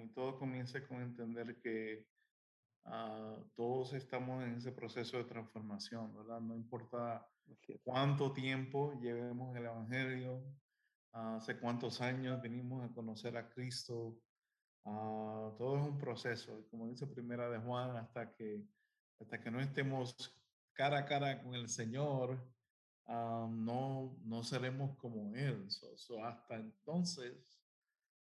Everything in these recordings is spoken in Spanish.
Y todo comienza con entender que ah, todos estamos en ese proceso de transformación, ¿verdad? No importa cuánto tiempo llevemos el Evangelio, hace cuántos años venimos a conocer a Cristo, ah, todo es un proceso, como dice Primera de Juan, hasta que, hasta que no estemos cara a cara con el Señor, no, no seremos como Él. hasta entonces,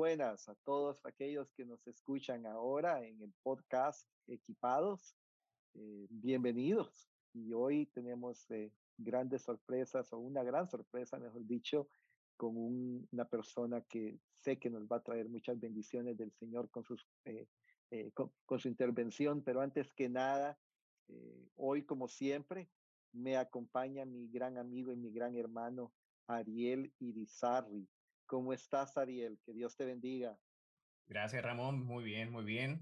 Buenas a todos aquellos que nos escuchan ahora en el podcast Equipados. Eh, bienvenidos. Y hoy tenemos eh, grandes sorpresas o una gran sorpresa, mejor dicho, con una persona que sé que nos va a traer muchas bendiciones del Señor con, sus, eh, eh, con, su intervención, pero antes que nada, hoy como siempre, me acompaña mi gran amigo y mi gran hermano Ariel Irizarri. ¿Cómo estás, Ariel? Que Dios te bendiga. Gracias, Ramón. Muy bien, muy bien.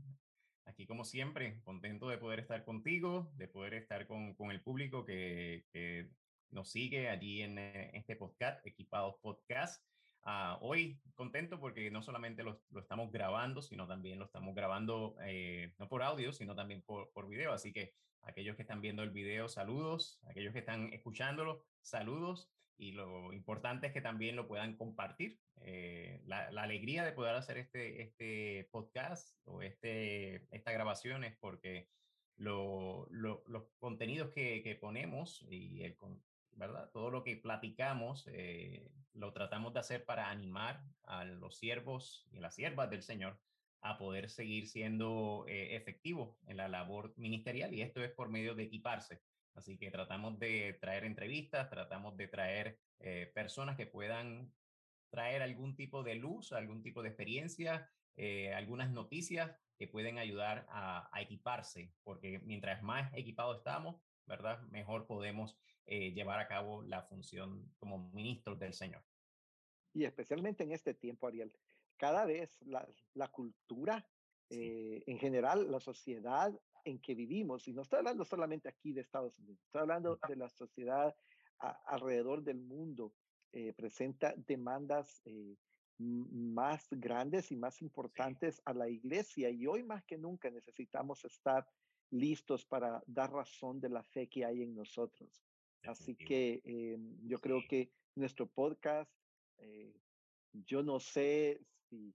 Aquí, como siempre, contento de poder estar contigo, de poder estar con, con el público que, nos sigue allí en eh, este podcast, Equipados Podcast. Uh, hoy contento porque no solamente lo, lo, estamos grabando, sino también lo estamos grabando eh, no por audio, sino también por, por, video. Así que aquellos que están viendo el video, saludos. Aquellos que están escuchándolo, saludos. Y lo importante es que también lo puedan compartir. Eh, la, alegría de poder hacer este, este podcast o este, esta grabación es porque lo, lo, los contenidos que, ponemos y. Todo lo que platicamos eh, lo tratamos de hacer para animar a los siervos y las siervas del Señor a poder seguir siendo eh, efectivos en la labor ministerial y esto es por medio de equiparse. Así que tratamos de traer entrevistas, tratamos de traer eh, personas que puedan traer algún tipo de luz, algún tipo de experiencia, eh, algunas noticias que pueden ayudar a, a, equiparse, porque mientras más equipados estamos, ¿verdad? Mejor podemos eh, llevar a cabo la función como ministros del Señor. Y especialmente en este tiempo, Ariel, cada vez la, la cultura, sí. en general, la sociedad en que vivimos, y no estoy hablando solamente aquí de Estados Unidos, estoy hablando de la sociedad a, alrededor del mundo, eh, presenta demandas eh, más grandes y más importantes sí. a la iglesia. Y hoy más que nunca necesitamos estar listos para dar razón de la fe que hay en nosotros. Así que eh, yo creo que nuestro podcast, yo no sé si,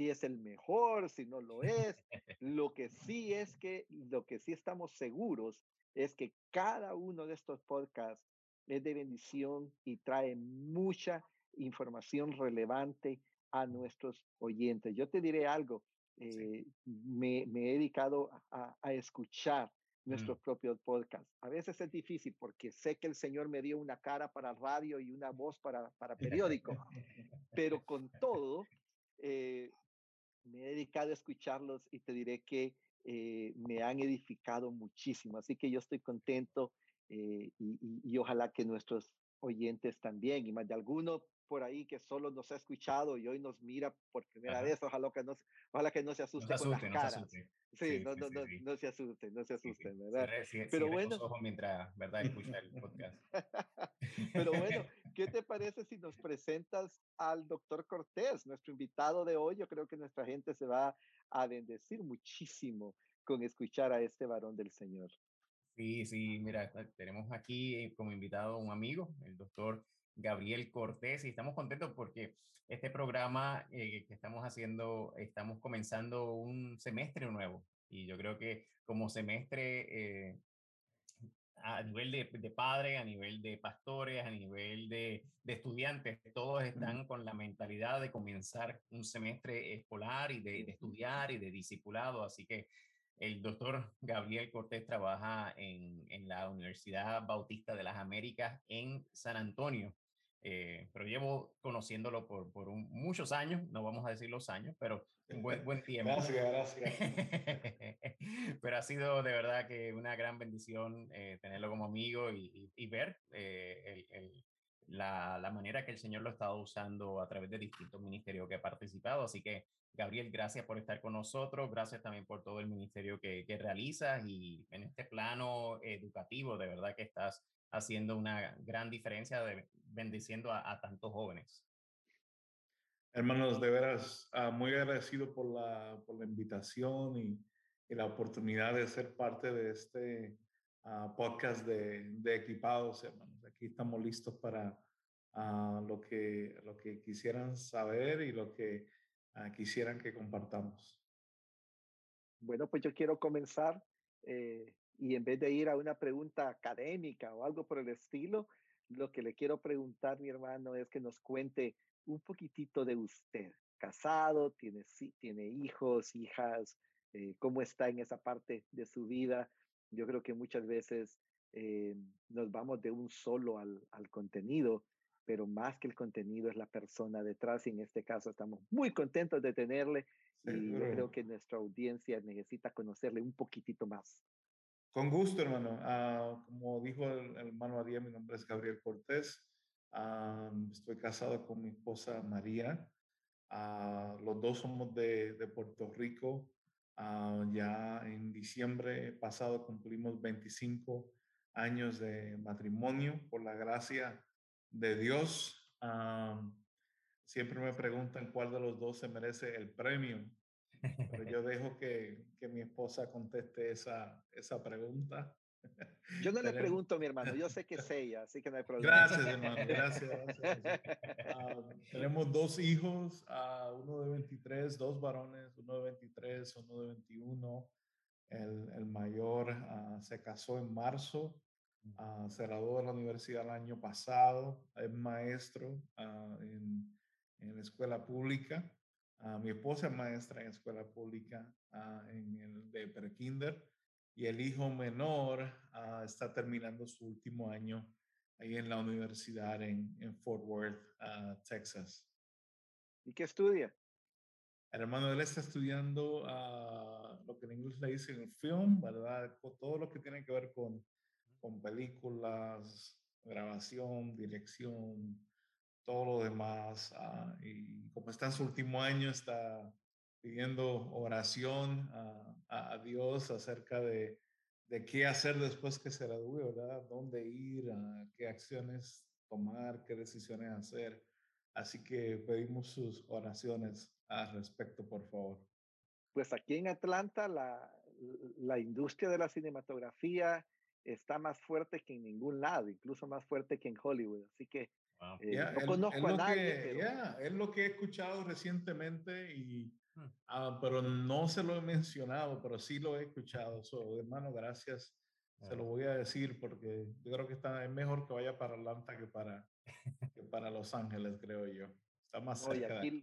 si es el mejor, si no lo es. lo que sí es que, lo que sí estamos seguros es que cada uno de estos podcasts es de bendición y trae mucha información relevante a nuestros oyentes. Yo te diré algo, eh, sí. me, me, he dedicado a, a escuchar nuestros mm. propios podcasts. A veces es difícil porque sé que el Señor me dio una cara para radio y una voz para, para periódico, pero con todo, eh, me he dedicado a escucharlos y te diré que eh, me han edificado muchísimo. Así que yo estoy contento eh, y, y, y, ojalá que nuestros oyentes también, y más de alguno por ahí que solo nos ha escuchado y hoy nos mira por primera Ajá. vez, ojalá que no, ojalá que no se asuste, no se asuste con las caras. Se Sí, sí, no, sí, no, sí, no, se asusten, no se asusten, ¿verdad? Pero bueno. Los ojos mientras, ¿verdad? Escucha el podcast. Pero bueno, ¿qué te parece si nos presentas al doctor Cortés, nuestro invitado de hoy? Yo creo que nuestra gente se va a bendecir muchísimo con escuchar a este varón del Señor. Sí, sí, mira, tenemos aquí como invitado a un amigo, el doctor Gabriel Cortés, y estamos contentos porque este programa eh, que estamos haciendo, estamos comenzando un semestre nuevo, y yo creo que como semestre eh, a nivel de, de padres, a nivel de pastores, a nivel de, de estudiantes, todos están con la mentalidad de comenzar un semestre escolar y de, de estudiar y de discipulado, así que el doctor Gabriel Cortés trabaja en, en, la Universidad Bautista de las Américas en San Antonio. Eh, pero llevo conociéndolo por, por muchos años, no vamos a decir los años, pero un buen, buen tiempo. Gracias, gracias. pero ha sido de verdad que una gran bendición eh, tenerlo como amigo y, y, ver eh, el, la, la, manera que el Señor lo ha estado usando a través de distintos ministerios que ha participado. Así que, Gabriel, gracias por estar con nosotros, gracias también por todo el ministerio que, que realizas y en este plano educativo, de verdad que estás haciendo una gran diferencia, de, bendiciendo a, tantos jóvenes. Hermanos, de veras, ah, muy agradecido por la, por la invitación y, y, la oportunidad de ser parte de este uh, podcast de, de, equipados, hermanos. Aquí estamos listos para uh, lo, que, lo que quisieran saber y lo que quisieran que compartamos. Bueno, pues yo quiero comenzar eh, y en vez de ir a una pregunta académica o algo por el estilo, lo que le quiero preguntar, mi hermano, es que nos cuente un poquitito de usted. Casado, tiene, tiene hijos, hijas, eh, cómo está en esa parte de su vida. Yo creo que muchas veces eh, nos vamos de un solo al, al contenido, pero más que el contenido es la persona detrás y en este caso estamos muy contentos de tenerle y yo creo que nuestra audiencia necesita conocerle un poquitito más. Con gusto, hermano. Ah, como dijo el, hermano María, mi nombre es Gabriel Cortés. Ah, estoy casado con mi esposa María. Ah, los dos somos de Puerto Rico. ya en diciembre pasado cumplimos 25 años de matrimonio por la gracia de Dios. siempre me preguntan cuál de los dos se merece el premio. Pero yo dejo que, que mi esposa conteste esa, esa pregunta. Yo no le pregunto a mi hermano, yo sé que es ella, así que no hay problema. Gracias, hermano, gracias. Ah, tenemos dos hijos, uh, uno de 23, dos varones, uno de 23, uno de 21. El, el mayor uh, se casó en marzo, se graduó de la universidad el año pasado, es maestro en, en la escuela pública mi esposa es maestra en escuela pública uh, en el de prekinder y el hijo menor uh, está terminando su último año ahí en la universidad en, en Fort Worth, Texas. ¿Y qué estudia? El hermano, él está estudiando lo que en inglés le dicen film, ¿verdad? Todo lo que tiene que ver con, con películas, grabación, dirección, todo lo demás. Ah, y como está en su último año, está pidiendo oración a, a, Dios acerca de, qué hacer después que se gradúe, ¿verdad? ¿Dónde ir? a ¿Qué acciones tomar? ¿Qué decisiones hacer? Así que pedimos sus oraciones al respecto, por favor. Pues aquí en Atlanta la, la industria de la cinematografía está más fuerte que en ningún lado, incluso más fuerte que en Hollywood. Así que eh, no conozco a nadie. es lo que he escuchado recientemente, y, hmm. ah, pero no se lo he mencionado, pero sí lo he escuchado. So, hermano, gracias. Se lo voy a decir porque yo creo que está, es mejor que vaya para Atlanta que para, que para Los Ángeles, creo yo. Está más cerca. aquí,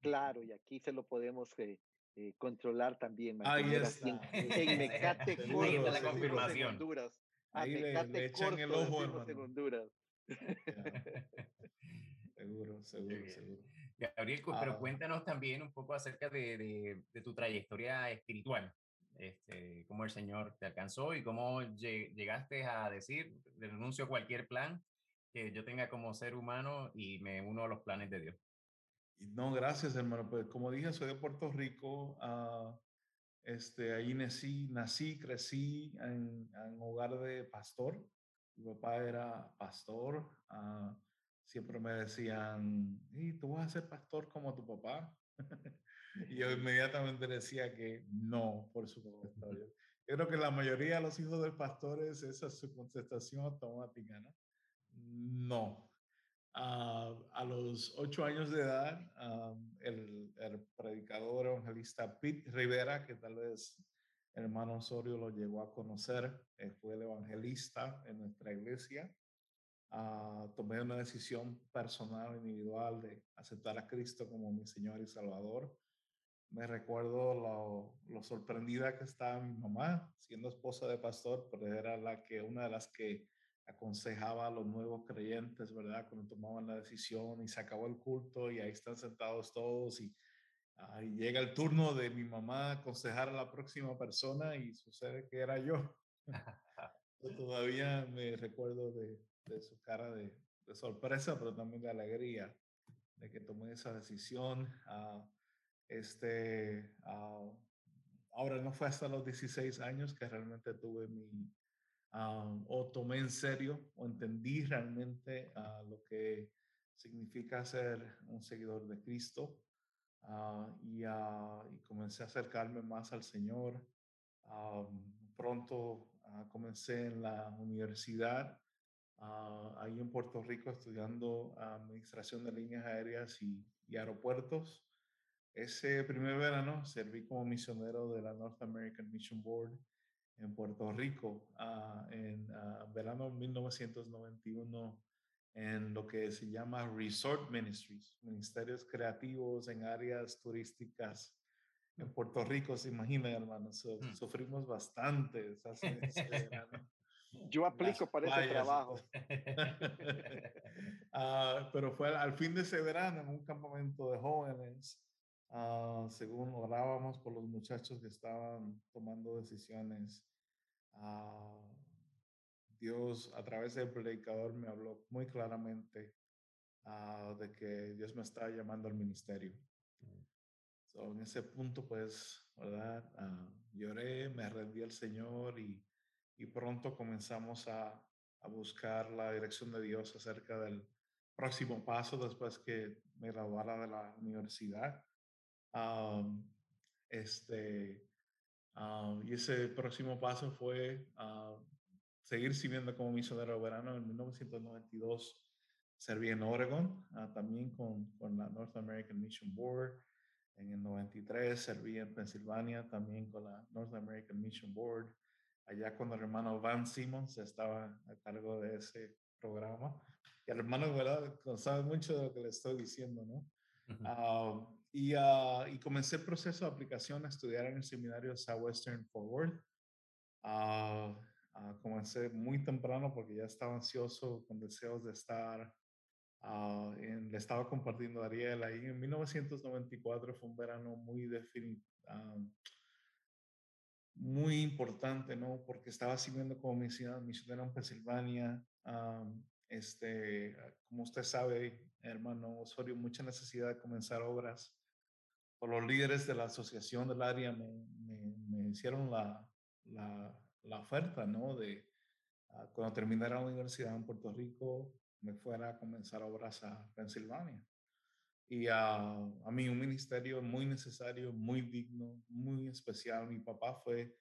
claro, y aquí se lo podemos eh, eh, controlar también. Ahí está. En, en Mecate, la confirmación. Ahí le, le, echan el ojo, hermano. En Honduras. seguro, seguro, seguro. Gabriel, pero ah. cuéntanos también un poco acerca de, de, tu trayectoria espiritual. Este, cómo el Señor te alcanzó y cómo llegaste a decir, renuncio a cualquier plan que yo tenga como ser humano y me uno a los planes de Dios. No, gracias, hermano. Pues como dije, soy de Puerto Rico. Uh, este, ahí nací, nací crecí en, en hogar de pastor. Mi papá era pastor. Uh, siempre me decían, ¿y tú vas a ser pastor como tu papá? y yo inmediatamente decía que no, por supuesto. Yo, creo que la mayoría de los hijos de pastores, esa es su contestación automática, ¿no? No. Uh, a los ocho años de edad, el, el, predicador evangelista Pete Rivera, que tal vez hermano Osorio lo llegó a conocer, eh, fue el evangelista en nuestra iglesia. Uh, tomé una decisión personal, individual, de aceptar a Cristo como mi Señor y Salvador. Me recuerdo lo, sorprendida que estaba mi mamá, siendo esposa de pastor, pero era la que, una de las que aconsejaba a los nuevos creyentes, ¿verdad? Cuando tomaban la decisión y se acabó el culto y ahí están sentados todos y, ahí llega el turno de mi mamá aconsejar a la próxima persona y sucede que era yo. todavía me recuerdo de, de su cara de, de, sorpresa, pero también de alegría de que tomé esa decisión. Uh, este, uh, ahora no fue hasta los 16 años que realmente tuve mi, o tomé en serio o entendí realmente lo que significa ser un seguidor de Cristo y, y, comencé a acercarme más al Señor. pronto comencé en la universidad ahí en Puerto Rico estudiando administración de líneas aéreas y, y aeropuertos. Ese primer verano serví como misionero de la North American Mission Board en Puerto Rico uh, en uh, verano 1991 en lo que se llama Resort Ministries, ministerios creativos en áreas turísticas en Puerto Rico, se imaginan, hermanos, mm. sufrimos bastante Yo aplico para ese trabajo. uh, pero fue al fin de ese verano en un campamento de jóvenes Ah, según orábamos por los muchachos que estaban tomando decisiones, uh, Dios a través del predicador me habló muy claramente uh, de que Dios me estaba llamando al ministerio. So, en ese punto, pues, ¿verdad? lloré, me rendí al Señor y, y pronto comenzamos a, a buscar la dirección de Dios acerca del próximo paso después que me graduara de la universidad este, y ese próximo paso fue seguir sirviendo como misionero verano. En 1992 serví en Oregon, ah, también con, con, la North American Mission Board. En el 93 serví en Pensilvania, también con la North American Mission Board. Allá cuando el hermano Van Simmons estaba a cargo de ese programa. Y el hermano, ¿verdad? Sabe mucho de lo que le estoy diciendo, ¿no? y, uh, y, comencé el proceso de aplicación a estudiar en el seminario Southwestern Forward. Uh, comencé muy temprano porque ya estaba ansioso con deseos de estar. en, le estaba compartiendo a Ariel ahí en 1994 fue un verano muy definitivo muy importante, ¿no? Porque estaba sirviendo como misionero en Pensilvania, este, como usted sabe, hermano Osorio, mucha necesidad de comenzar obras. Por los líderes de la asociación del área me, me, hicieron la, la, la, oferta, ¿no? De uh, cuando terminara la universidad en Puerto Rico, me fuera a comenzar obras a Pensilvania. Y a mí un ministerio muy necesario, muy digno, muy especial. Mi papá fue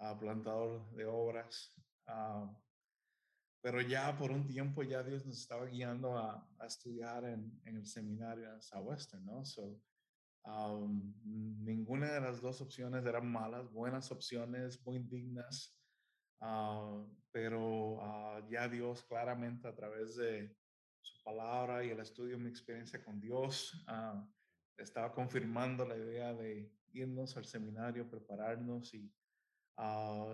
uh, plantador de obras. Uh, pero ya por un tiempo ya Dios nos estaba guiando a, a estudiar en, en, el seminario en Southwestern, ¿no? So, um, ninguna de las dos opciones eran malas, buenas opciones, muy dignas, uh, pero uh, ya Dios claramente a través de su palabra y el estudio mi experiencia con Dios, uh, estaba confirmando la idea de irnos al seminario, prepararnos y,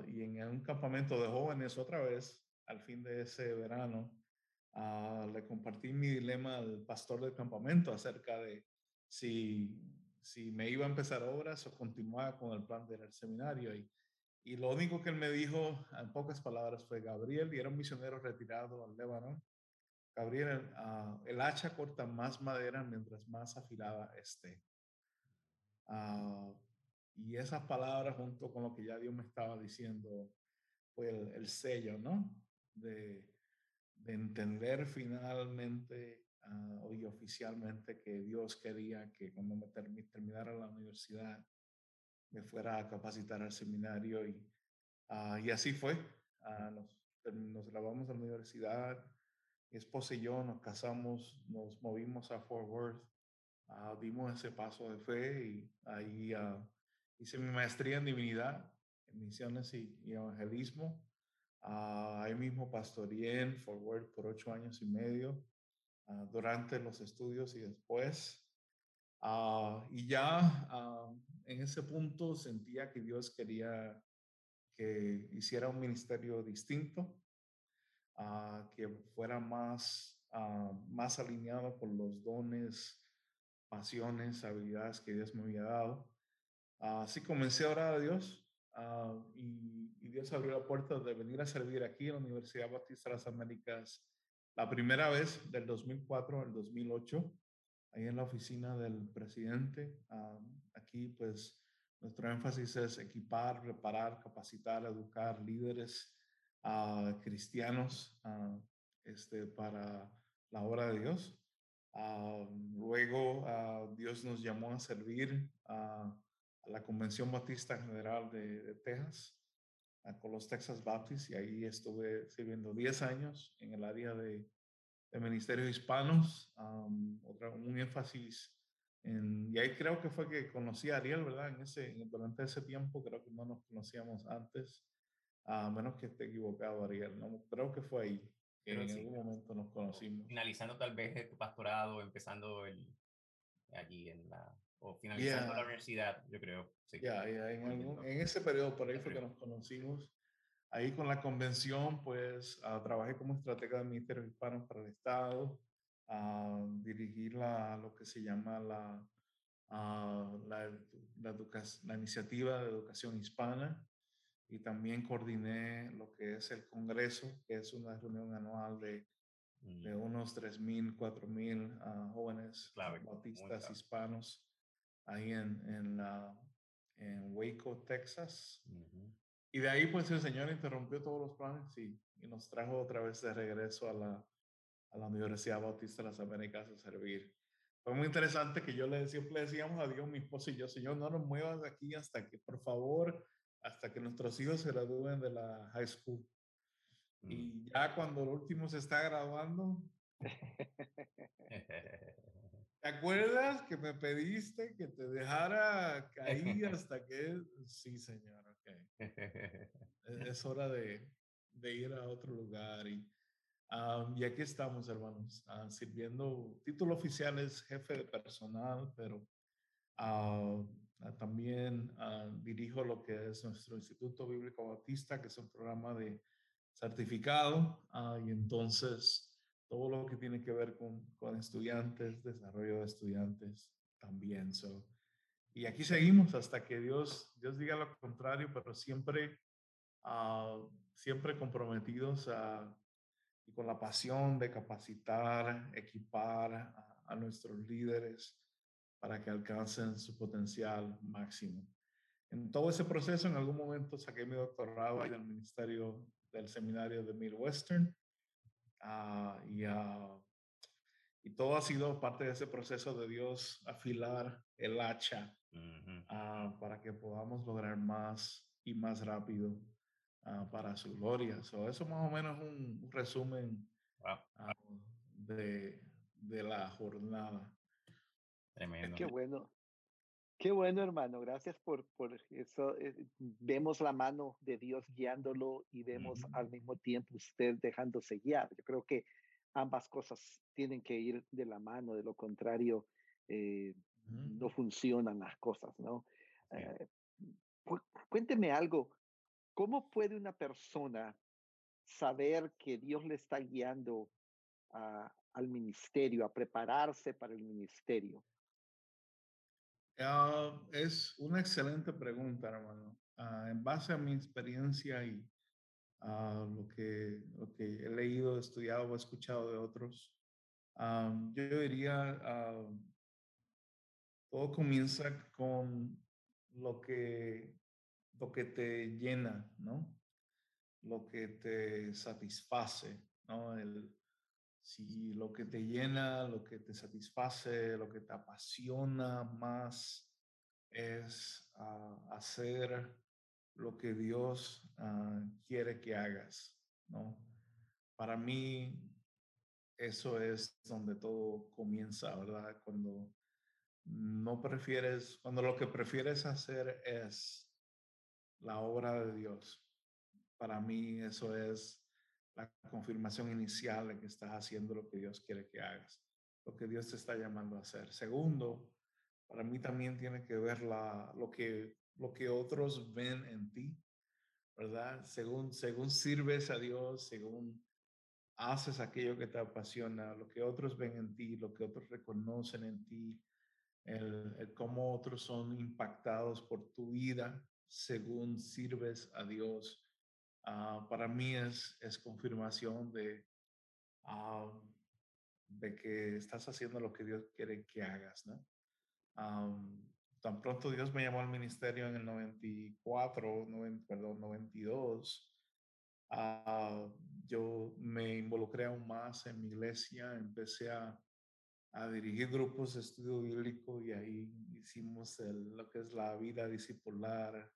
y en un campamento de jóvenes otra vez al fin de ese verano, le compartí mi dilema al pastor del campamento acerca de si, si me iba a empezar obras o continuaba con el plan del seminario. Y, y lo único que él me dijo, en pocas palabras, fue Gabriel, y era un misionero retirado al Líbano. Gabriel, uh, el hacha corta más madera mientras más afilada esté. Uh, y esas palabras, junto con lo que ya Dios me estaba diciendo, fue el, el sello, ¿no? de, entender finalmente uh, y oficialmente que Dios quería que cuando me terminara la universidad me fuera a capacitar al seminario y, uh, y así fue. Uh, nos, nos grabamos a la universidad, mi esposa y yo nos casamos, nos movimos a Fort Worth, dimos ese paso de fe y ahí hice mi maestría en divinidad, en misiones y, y evangelismo. Uh, ahí mismo pastoreé en Forward por ocho años y medio uh, durante los estudios y después. Uh, y ya en ese punto sentía que Dios quería que hiciera un ministerio distinto. que fuera más, más alineado con los dones, pasiones, habilidades que Dios me había dado. Así comencé a orar a Dios y, y, Dios abrió la puerta de venir a servir aquí en la Universidad Bautista de las Américas la primera vez del 2004 al 2008, ahí en la oficina del presidente. aquí pues nuestro énfasis es equipar, reparar, capacitar, educar líderes uh, cristianos uh, este, para la obra de Dios. Uh, luego Dios nos llamó a servir a la Convención Bautista General de, de Texas con los Texas Baptists y ahí estuve sirviendo 10 años en el área de, de ministerios hispanos, otra, un énfasis en, y ahí creo que fue que conocí a Ariel, ¿verdad? En ese, durante ese tiempo creo que no nos conocíamos antes, a menos que esté equivocado Ariel, ¿no? Creo que fue ahí, que en algún momento nos conocimos. Finalizando tal vez tu pastorado, empezando el, allí en la, o finalizando la universidad, yo creo. Sí. Ya, en, en, ese periodo por ahí fue que nos conocimos. Ahí con la convención, pues uh, trabajé como estratega de ministerios hispanos para el Estado, a uh, dirigir la, lo que se llama la, uh, la, la, la, iniciativa de educación hispana y también coordiné lo que es el Congreso, que es una reunión anual de, de mm. unos 3.000, 4.000 jóvenes bautistas hispanos ahí en, en, la, en Waco, Texas. Y de ahí, pues el Señor interrumpió todos los planes y, y nos trajo otra vez de regreso a la, a la Universidad Bautista de las Américas a servir. Fue muy interesante que yo le siempre decíamos a Dios, mi esposo y yo, Señor, no nos muevas de aquí hasta que, por favor, hasta que nuestros hijos se gradúen de la high school. Mm. Y ya cuando el último se está graduando, ¿Te acuerdas que me pediste que te dejara caer hasta que... Sí, señor, ok. E, es hora de, de ir a otro lugar. Y, y aquí estamos, hermanos, uh, sirviendo. Título oficial es jefe de personal, pero uh, también dirijo lo que es nuestro Instituto Bíblico Bautista, que es un programa de certificado. y entonces todo lo que tiene que ver con, con estudiantes, desarrollo de estudiantes también. So, y aquí seguimos hasta que Dios, Dios diga lo contrario, pero siempre, uh, siempre comprometidos a, y con la pasión de capacitar, equipar a, a nuestros líderes para que alcancen su potencial máximo. En todo ese proceso, en algún momento saqué mi doctorado en el Ministerio del Seminario de Midwestern Ah, y, uh, y, todo ha sido parte de ese proceso de Dios afilar el hacha uh, para que podamos lograr más y más rápido para su gloria. So, eso más o menos un, un resumen de, de, la jornada. Tremendo. Qué bueno. Qué bueno, hermano. Gracias por, por eso. Eh, vemos la mano de Dios guiándolo y vemos al mismo tiempo usted dejándose guiar. Yo creo que ambas cosas tienen que ir de la mano, de lo contrario, eh, no funcionan las cosas, ¿no? Eh, cuénteme algo. ¿Cómo puede una persona saber que Dios le está guiando al ministerio, a prepararse para el ministerio? Ah, es una excelente pregunta, hermano. Ah, en base a mi experiencia y a lo, que, lo que he leído, estudiado o escuchado de otros, yo diría, todo comienza con lo que, lo que te llena, ¿no? Lo que te satisface, ¿no? El, si lo que te llena, lo que te satisface, lo que te apasiona más es ah, hacer lo que Dios ah, quiere que hagas, ¿no? Para mí, eso es donde todo comienza, ¿verdad? Cuando no prefieres, cuando lo que prefieres hacer es la obra de Dios. Para mí eso es la confirmación inicial de que estás haciendo lo que Dios quiere que hagas, lo que Dios te está llamando a hacer. Segundo, para mí también tiene que ver la, lo, que, lo que otros ven en ti, ¿verdad? Según, según sirves a Dios, según haces aquello que te apasiona, lo que otros ven en ti, lo que otros reconocen en ti, el, cómo otros son impactados por tu vida según sirves a Dios, ah, para mí es, es confirmación de, ah, de que estás haciendo lo que Dios quiere que hagas, ¿no? tan pronto Dios me llamó al ministerio en el 94, perdón, 92, uh, yo me involucré aún más en mi iglesia, empecé a, a dirigir grupos de estudio bíblico y ahí hicimos lo que es la vida discipular,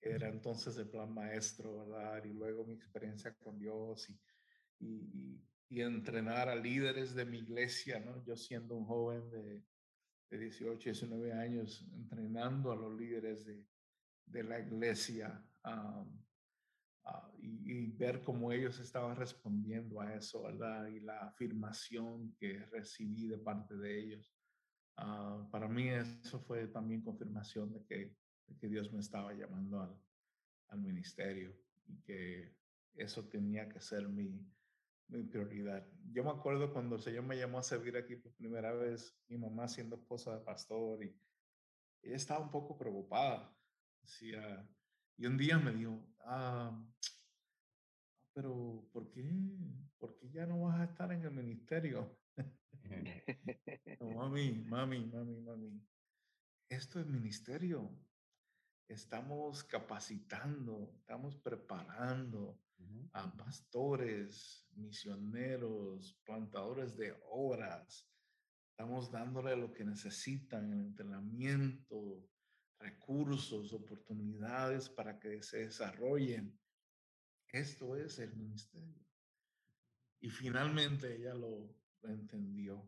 que era entonces el plan maestro, ¿verdad? Y luego mi experiencia con Dios y, y, y entrenar a líderes de mi iglesia, ¿no? Yo siendo un joven de, de 18, 19 años, entrenando a los líderes de, de la iglesia. Ah, y, ver cómo ellos estaban respondiendo a eso, ¿verdad? Y la afirmación que recibí de parte de ellos. Ah, para mí eso fue también confirmación de que, que Dios me estaba llamando al, al, ministerio y que eso tenía que ser mi, mi prioridad. Yo me acuerdo cuando el Señor me llamó a servir aquí por primera vez, mi mamá siendo esposa de pastor y ella estaba un poco preocupada. Decía, y un día me dijo, ah, pero ¿por qué? ¿Por qué ya no vas a estar en el ministerio? mami, mami, mami, mami. Esto es ministerio. Estamos capacitando, estamos preparando a pastores, misioneros, plantadores de obras. Estamos dándole lo que necesitan, el entrenamiento, recursos, oportunidades para que se desarrollen. Esto es el ministerio. Y finalmente ella lo, entendió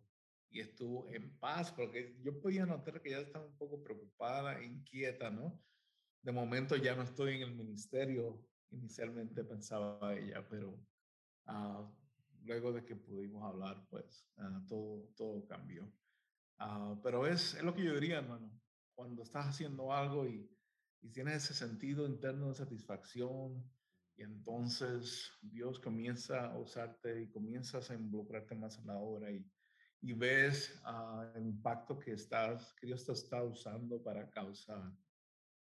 y estuvo en paz, porque yo podía notar que ella estaba un poco preocupada, inquieta, ¿no? De momento ya no estoy en el ministerio, inicialmente pensaba ella, pero ah, luego de que pudimos hablar, pues ah, todo, todo cambió. Ah, pero es, es, lo que yo diría, hermano cuando estás haciendo algo y, y tienes ese sentido interno de satisfacción y entonces Dios comienza a usarte y comienzas a involucrarte más en la obra y, ves ah, el impacto que, estás, Dios te está usando para causar.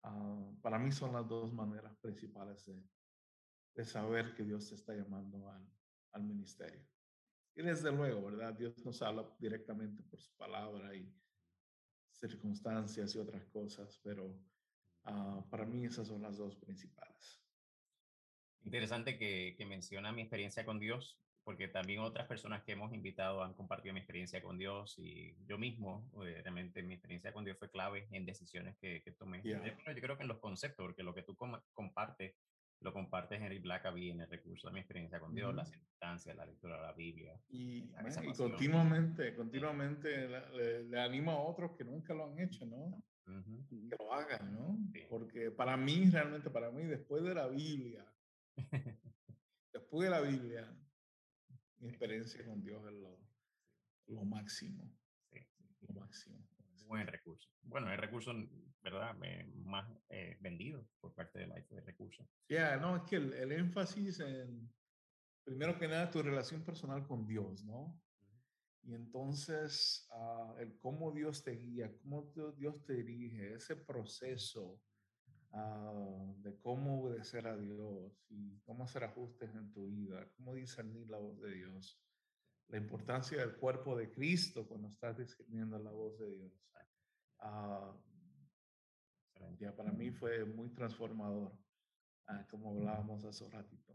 Uh, para mí son las dos maneras principales de, de saber que Dios te está llamando al, al, ministerio. Y desde luego, ¿verdad? Dios nos habla directamente por su palabra y, circunstancias y otras cosas, pero ah, para mí esas son las dos principales. Interesante que, que menciona mi experiencia con Dios, porque también otras personas que hemos invitado han compartido mi experiencia con Dios y yo mismo, eh, realmente mi experiencia con Dios fue clave en decisiones que, que tomé. Yo creo que en los conceptos, porque lo que tú compartes lo comparte Henry Blackaby en el recurso de mi experiencia con Dios, la circunstancia, la lectura de la Biblia. Y, continuamente, continuamente le, animo a otros que nunca lo han hecho, ¿no? Que lo hagan, ¿no? Porque para mí, realmente para mí, después de la Biblia, después de la Biblia, mi experiencia con Dios es lo, lo máximo. Sí. Lo máximo. Buen recurso. Bueno, el recurso ¿verdad? más eh, vendido por parte de Life de recursos. Ya, no, es que el, énfasis en, primero que nada, tu relación personal con Dios, ¿no? Y entonces, uh, el cómo Dios te guía, cómo Dios te dirige, ese proceso uh, de cómo obedecer a Dios y cómo hacer ajustes en tu vida, cómo discernir la voz de Dios, la importancia del cuerpo de Cristo cuando estás discerniendo la voz de Dios. Uh, ya para mí fue muy transformador, ah, como hablábamos hace un ratito.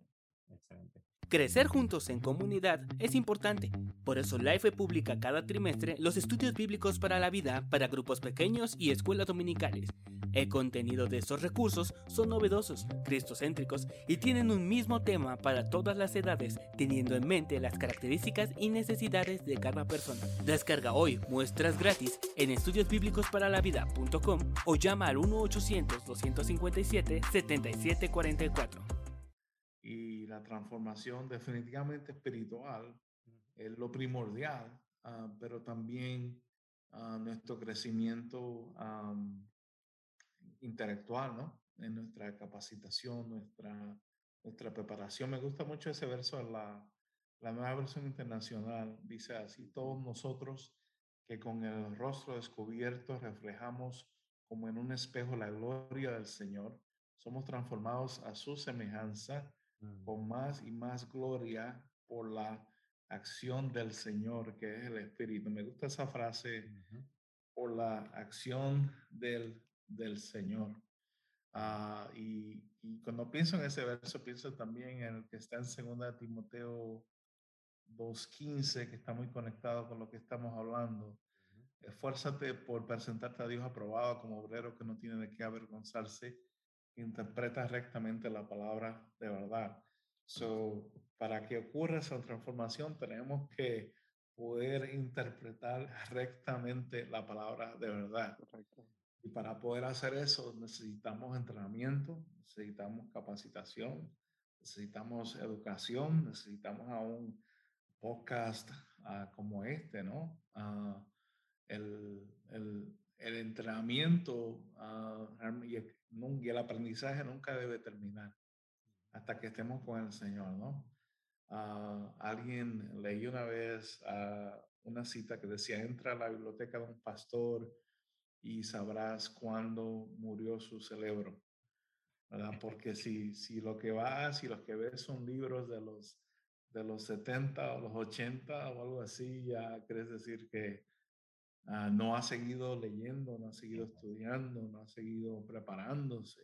Crecer juntos en comunidad es importante. Por eso Life publica cada trimestre los estudios bíblicos para la vida para grupos pequeños y escuelas dominicales. El contenido de estos recursos son novedosos, cristocéntricos y tienen un mismo tema para todas las edades, teniendo en mente las características y necesidades de cada persona. Descarga hoy muestras gratis en estudiosbíblicosparalaVida.com o llama al 1-800-257-7744 la transformación definitivamente espiritual es lo primordial, ah, pero también uh, nuestro crecimiento intelectual, ¿no? En nuestra capacitación, nuestra, nuestra preparación. Me gusta mucho ese verso en la, La nueva versión internacional dice así, todos nosotros que con el rostro descubierto reflejamos como en un espejo la gloria del Señor, somos transformados a su semejanza mm. con más y más gloria por la acción del Señor, que es el Espíritu. Me gusta esa frase, por la acción del, del Señor. Ah, y, y, cuando pienso en ese verso, pienso también en el que está en 2 Timoteo 2.15, que está muy conectado con lo que estamos hablando. Esfuérzate por presentarte a Dios aprobado como obrero que no tiene de qué avergonzarse, interpreta rectamente la palabra de verdad. So, para que ocurra esa transformación, tenemos que poder interpretar rectamente la palabra de verdad. Y para poder hacer eso necesitamos entrenamiento, necesitamos capacitación, necesitamos educación, necesitamos a un podcast ah, como este, ¿no? Uh, el, el, el, entrenamiento uh, y, y el aprendizaje nunca debe terminar hasta que estemos con el Señor, ¿no? Uh, alguien leí una vez una cita que decía, entra a la biblioteca de un pastor y sabrás cuándo murió su cerebro, ¿verdad? Porque si, si lo que vas y lo que ves son libros de los, de los 70 o los 80 o algo así, ya quieres decir que uh, no ha seguido leyendo, no ha seguido estudiando, no ha seguido preparándose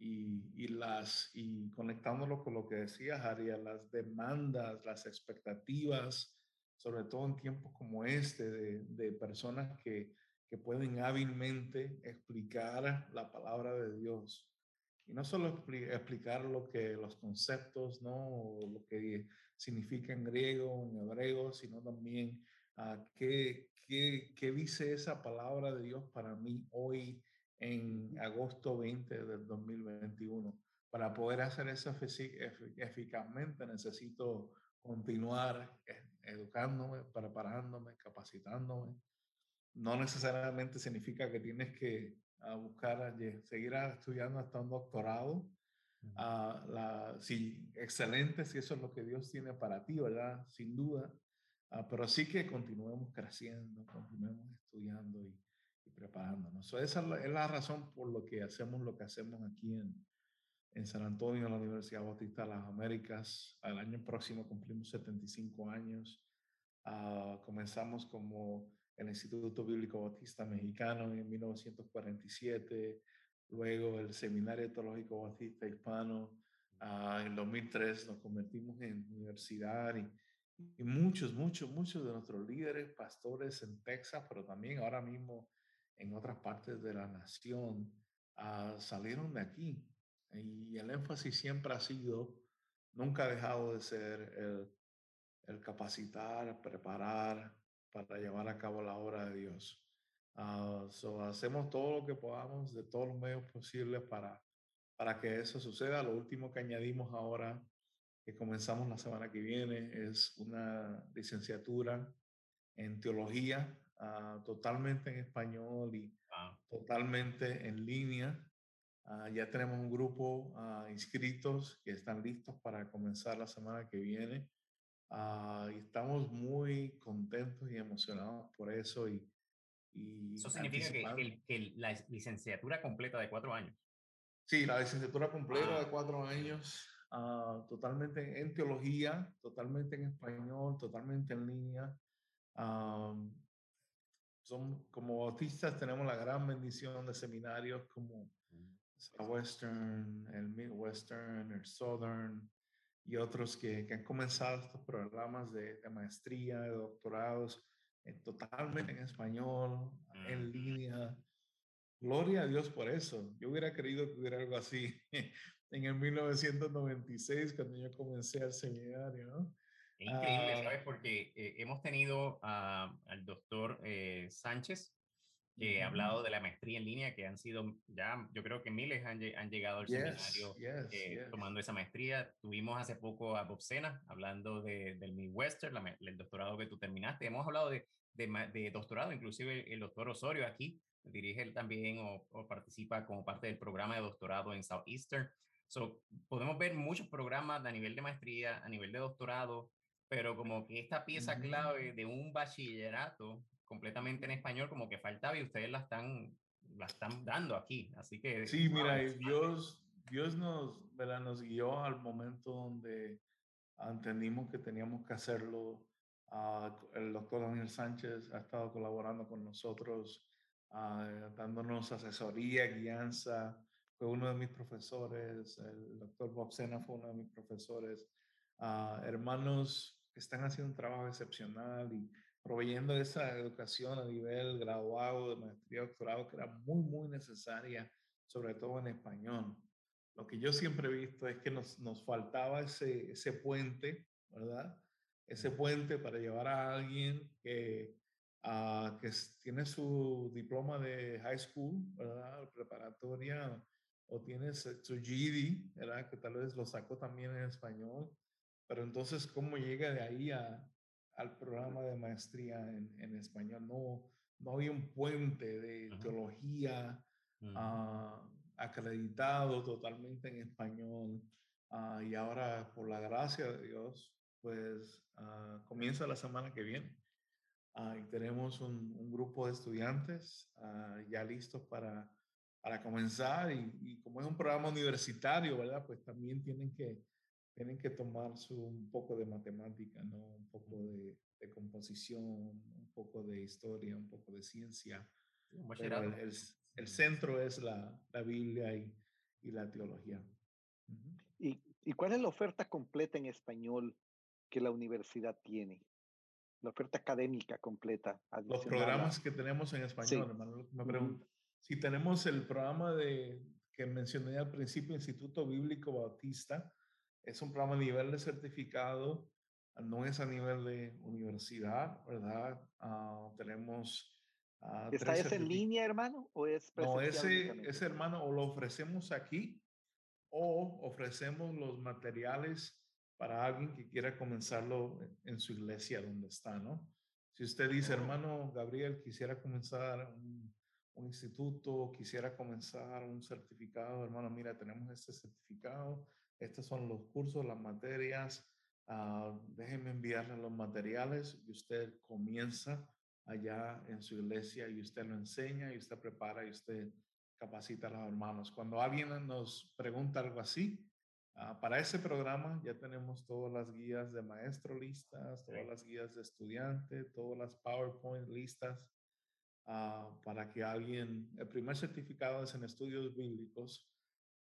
y, y, las, y conectándolo con lo que decías, Ariel, las demandas, las expectativas, sobre todo en tiempos como este, de, de personas que, que, pueden hábilmente explicar la palabra de Dios. Y no solo explicar lo que los conceptos, ¿no? lo que significa en griego, en hebreo, sino también uh, qué, qué, qué dice esa palabra de Dios para mí hoy en agosto 20 del 2021. Para poder hacer eso eficazmente necesito continuar e-, educándome, preparándome, capacitándome. No necesariamente significa que tienes que ah, buscar, seguir estudiando hasta un doctorado. Uh, la, sí, excelente si eso es lo que Dios tiene para ti, ¿verdad? Sin duda. Uh, pero sí que continuemos creciendo, continuemos estudiando y, preparándonos. esa es la, razón por lo que hacemos lo que hacemos aquí en, en San Antonio, en la Universidad Bautista de las Américas. El año próximo cumplimos 75 años. Uh, comenzamos como el Instituto Bíblico Bautista Mexicano en 1947, luego el Seminario Teológico Bautista Hispano. Uh, en 2003 nos convertimos en universidad y, y muchos, muchos, muchos de nuestros líderes, pastores en Texas, pero también ahora mismo en otras partes de la nación uh, salieron de aquí. Y el énfasis siempre ha sido, nunca ha dejado de ser el, el capacitar, preparar para llevar a cabo la obra de Dios. Uh, so hacemos todo lo que podamos de todos los medios posibles para, para que eso suceda. Lo último que añadimos ahora, que comenzamos la semana que viene, es una licenciatura en teología Ah, totalmente en español y totalmente en línea. Ah, ya tenemos un grupo uh, inscritos que están listos para comenzar la semana que viene. y estamos muy contentos y emocionados por eso. Y, y eso significa que, que, la licenciatura completa de cuatro años. Sí, la licenciatura completa de cuatro años, totalmente en teología, totalmente en español, totalmente en línea son, como bautistas tenemos la gran bendición de seminarios como el Western, el Midwestern, el Southern y otros que, que han comenzado estos programas de, de maestría, de doctorados, totalmente en español, en mm. línea. Gloria a Dios por eso. Yo hubiera querido que hubiera algo así en el 1996 cuando yo comencé el seminario, ¿no? increíble, ah. ¿sabes? Porque eh, hemos tenido al doctor eh, Sánchez, que ha hablado de la maestría en línea, que han sido ya, yo creo que miles han, han llegado al seminario eh, tomando esa maestría. Tuvimos hace poco a Bob Sena hablando de, del Midwestern, el doctorado que tú terminaste. Hemos hablado de, de, doctorado, inclusive el, doctor Osorio aquí dirige él también o, o, participa como parte del programa de doctorado en Southeastern. So, podemos ver muchos programas a nivel de maestría, a nivel de doctorado, pero como que esta pieza clave de un bachillerato completamente en español como que faltaba y ustedes la están, la están dando aquí. Así que... Sí, mira, Dios, Dios nos, ¿verdad? nos guió al momento donde entendimos que teníamos que hacerlo. Uh, el doctor Daniel Sánchez ha estado colaborando con nosotros, uh, dándonos asesoría, guianza. Fue uno de mis profesores, el doctor Bob Sena fue uno de mis profesores. Uh, hermanos que están haciendo un trabajo excepcional y proveyendo esa educación a nivel graduado, de maestría, doctorado, que era muy, muy necesaria, sobre todo en español. Lo que yo siempre he visto es que nos, nos faltaba ese, ese puente, ¿verdad? Ese puente para llevar a alguien que, uh, que tiene su diploma de high school, ¿verdad? Preparatoria, o tiene su GED, ¿verdad? Que tal vez lo sacó también en español. Pero entonces, ¿cómo llega de ahí a, al programa de maestría en, en español. No, no había un puente de teología ah, acreditado totalmente en español. Ah, y ahora, por la gracia de Dios, pues ah, comienza la semana que viene. y tenemos un, un, grupo de estudiantes ya listos para, para comenzar. Y, y, como es un programa universitario, ¿verdad? Pues también tienen que tienen que tomar su, un poco de matemática, ¿no? Un poco de, de composición, un poco de historia, un poco de ciencia. el, el, el, centro es la, la Biblia y, y, la teología. ¿Y, ¿Y cuál es la oferta completa en español que la universidad tiene? La oferta académica completa. Los programas que tenemos en español, hermano, me pregunta. Si tenemos el programa de, que mencioné al principio, Instituto Bíblico Bautista, es un programa a nivel de certificado, no es a nivel de universidad, ¿verdad? Uh, tenemos... Uh, ¿Está ese en línea, hermano? ¿O es no, ese, ese hermano o lo ofrecemos aquí o ofrecemos los materiales para alguien que quiera comenzarlo en su iglesia donde está, ¿no? Si usted dice, oh. hermano Gabriel, quisiera comenzar un, un, instituto, quisiera comenzar un certificado, hermano, mira, tenemos este certificado, estos son los cursos, las materias. Uh, déjenme enviarle los materiales y usted comienza allá en su iglesia y usted lo enseña y usted prepara y usted capacita a los hermanos. Cuando alguien nos pregunta algo así, uh, para ese programa ya tenemos todas las guías de maestro listas, todas las guías de estudiante, todas las PowerPoint listas, uh, para que alguien, el primer certificado es en estudios bíblicos,